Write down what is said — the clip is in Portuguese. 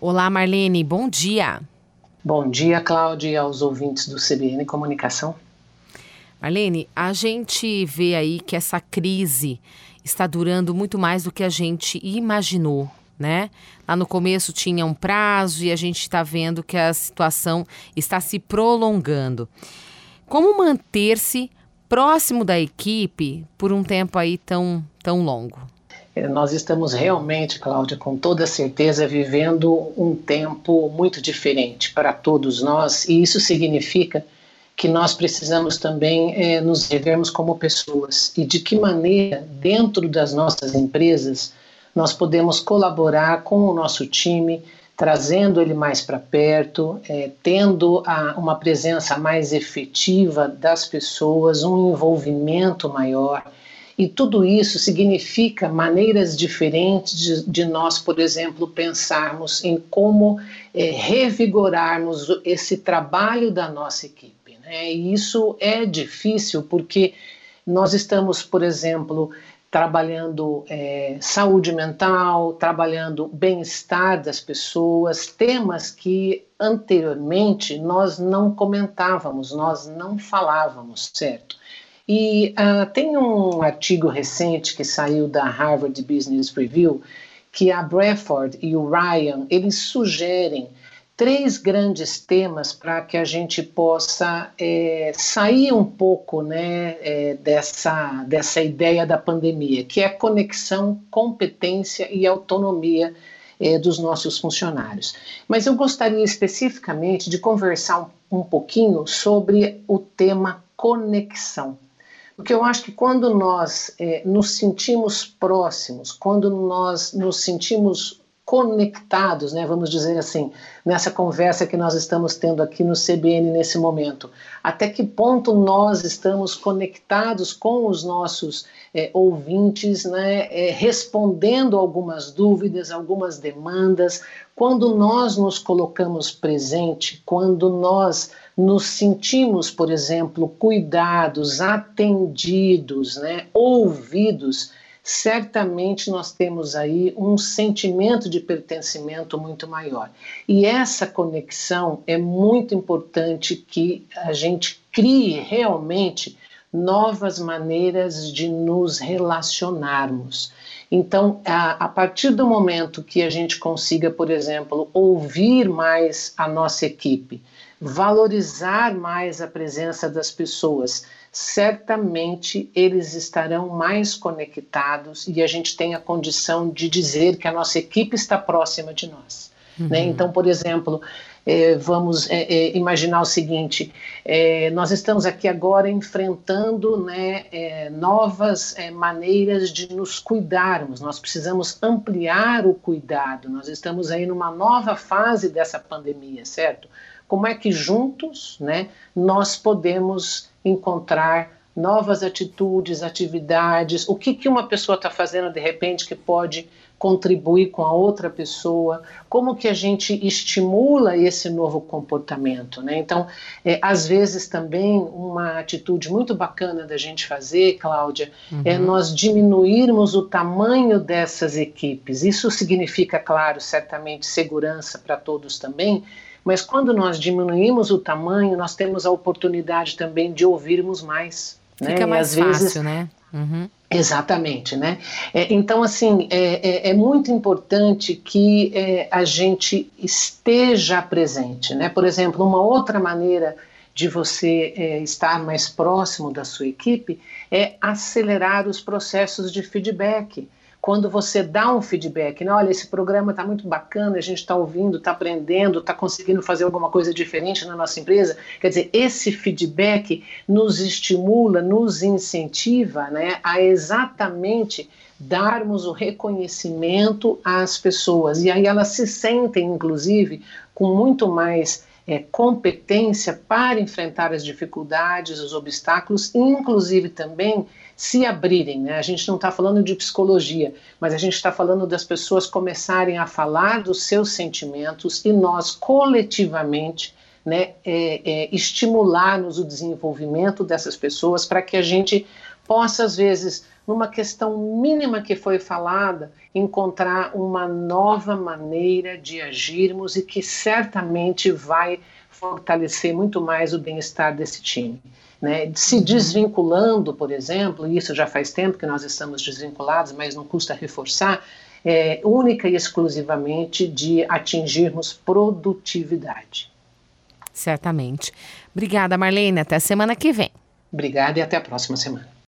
Olá, Marlene, bom dia. Bom dia, Cláudia, e aos ouvintes do CBN Comunicação. Marlene, a gente vê aí que essa crise está durando muito mais do que a gente imaginou, né? Lá no começo tinha um prazo e a gente está vendo que a situação está se prolongando. Como manter-se próximo da equipe por um tempo aí tão, tão longo? Nós estamos realmente, Cláudia, com toda certeza, vivendo um tempo muito diferente para todos nós, e isso significa que nós precisamos também é, nos revermos como pessoas e de que maneira, dentro das nossas empresas, nós podemos colaborar com o nosso time, trazendo ele mais para perto, é, tendo a, uma presença mais efetiva das pessoas, um envolvimento maior. E tudo isso significa maneiras diferentes de, de nós, por exemplo, pensarmos em como é, revigorarmos esse trabalho da nossa equipe. É, e isso é difícil porque nós estamos, por exemplo, trabalhando é, saúde mental, trabalhando bem-estar das pessoas, temas que anteriormente nós não comentávamos, nós não falávamos, certo? E uh, tem um artigo recente que saiu da Harvard Business Review que a Bradford e o Ryan eles sugerem três grandes temas para que a gente possa é, sair um pouco né, é, dessa, dessa ideia da pandemia, que é conexão, competência e autonomia é, dos nossos funcionários. Mas eu gostaria especificamente de conversar um, um pouquinho sobre o tema conexão. Porque eu acho que quando nós é, nos sentimos próximos, quando nós nos sentimos conectados, né, vamos dizer assim, nessa conversa que nós estamos tendo aqui no CBN nesse momento. Até que ponto nós estamos conectados com os nossos é, ouvintes, né, é, respondendo algumas dúvidas, algumas demandas. Quando nós nos colocamos presente, quando nós nos sentimos, por exemplo, cuidados, atendidos, né, ouvidos certamente nós temos aí um sentimento de pertencimento muito maior. E essa conexão é muito importante que a gente crie realmente novas maneiras de nos relacionarmos. Então, a, a, partir do momento que a gente consiga, por exemplo, ouvir mais a nossa equipe, valorizar mais a presença das pessoas, certamente eles estarão mais conectados e a gente tem a condição de dizer que a nossa equipe está próxima de nós. Né? Uhum. Né? Então, por exemplo, é, vamos é, é, imaginar o seguinte: é, nós estamos aqui agora enfrentando né, é, novas maneiras de nos cuidarmos, nós precisamos ampliar o cuidado, nós estamos aí numa nova fase dessa pandemia, certo? Como é que juntos né, nós podemos encontrar novas atitudes, atividades, o que, que uma pessoa está fazendo de repente que pode contribuir com a outra pessoa, como que a gente estimula esse novo comportamento, né? Então, é, às vezes também uma atitude muito bacana da gente fazer, Cláudia, é uhum. é nós diminuirmos o tamanho dessas equipes. Isso significa, claro, certamente segurança para todos também, mas quando nós diminuímos o tamanho, nós temos a oportunidade também de ouvirmos mais. Né? Fica mais fácil, vezes, né? Uhum. Exatamente, né? É, então, assim, é, é, é, muito importante que é, a gente esteja presente, né? Por exemplo, uma outra maneira de você é, estar mais próximo da sua equipe é acelerar os processos de feedback quando você dá um feedback, né? olha, esse programa está muito bacana, a gente está ouvindo, está aprendendo, está conseguindo fazer alguma coisa diferente na nossa empresa. Quer dizer, esse feedback nos estimula, nos incentiva né, a exatamente darmos o reconhecimento às pessoas. E aí elas se sentem, inclusive, com muito mais é, competência para enfrentar as dificuldades, os obstáculos, inclusive também se abrirem. Né? A gente não está falando de psicologia, mas a gente está falando das pessoas começarem a falar dos seus sentimentos e nós coletivamente né, é, é, estimularmos o desenvolvimento dessas pessoas para que a gente possa, às vezes, numa questão mínima que foi falada, encontrar uma nova maneira de agirmos e que certamente vai fortalecer muito mais o bem-estar desse time. Né? Se uhum. desvinculando, por exemplo, e isso já faz tempo que nós estamos desvinculados, mas não custa reforçar, é, única e exclusivamente de atingirmos produtividade. Certamente. Obrigada, Marlene. Até semana que vem. Obrigada e até a próxima semana.